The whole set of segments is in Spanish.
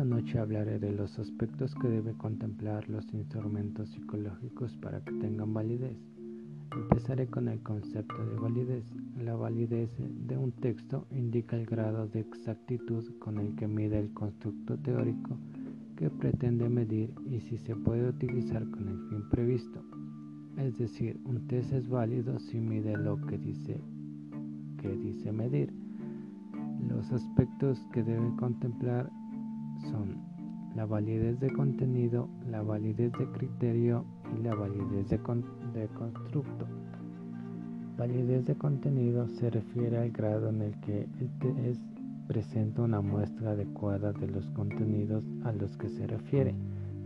noche hablaré de los aspectos que deben contemplar los instrumentos psicológicos para que tengan validez. Empezaré con el concepto de validez. La validez de un texto indica el grado de exactitud con el que mide el constructo teórico que pretende medir y si se puede utilizar con el fin previsto. Es decir, un test es válido si mide lo que dice que dice medir. Los aspectos que deben contemplar son la validez de contenido, la validez de criterio y la validez de, constructo. Validez de contenido se refiere al grado en el que el test presenta una muestra adecuada de los contenidos a los que se refiere,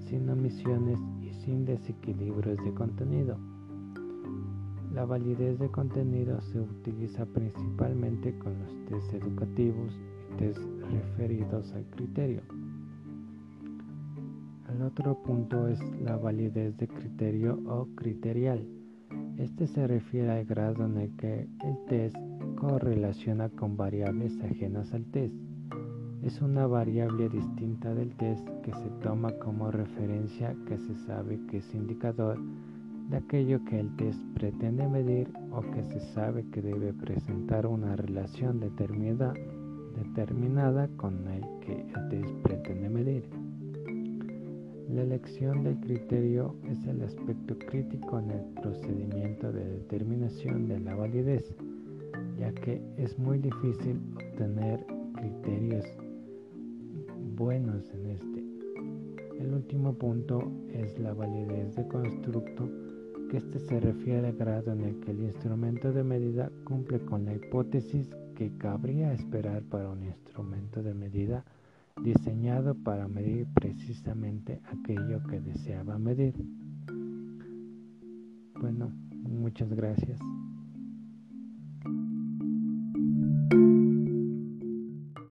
sin omisiones y sin desequilibrios de contenido. La validez de contenido se utiliza principalmente con los test educativos y test referidos al criterio. El otro punto es la validez de criterio o criterial. Este se refiere al grado en el que el test correlaciona con variables ajenas al test. Es una variable distinta del test que se toma como referencia que se sabe que es indicador de aquello que el test pretende medir o que se sabe que debe presentar una relación determinada, determinada con el que el test pretende medir. La elección del criterio es el aspecto crítico en el procedimiento de determinación de la validez, ya que es muy difícil obtener criterios buenos en este. El último punto es la validez de constructo, que este se refiere al grado en el que el instrumento de medida cumple con la hipótesis que cabría esperar para un instrumento de medida diseñado para medir precisamente aquello que deseaba medir. Bueno, muchas gracias.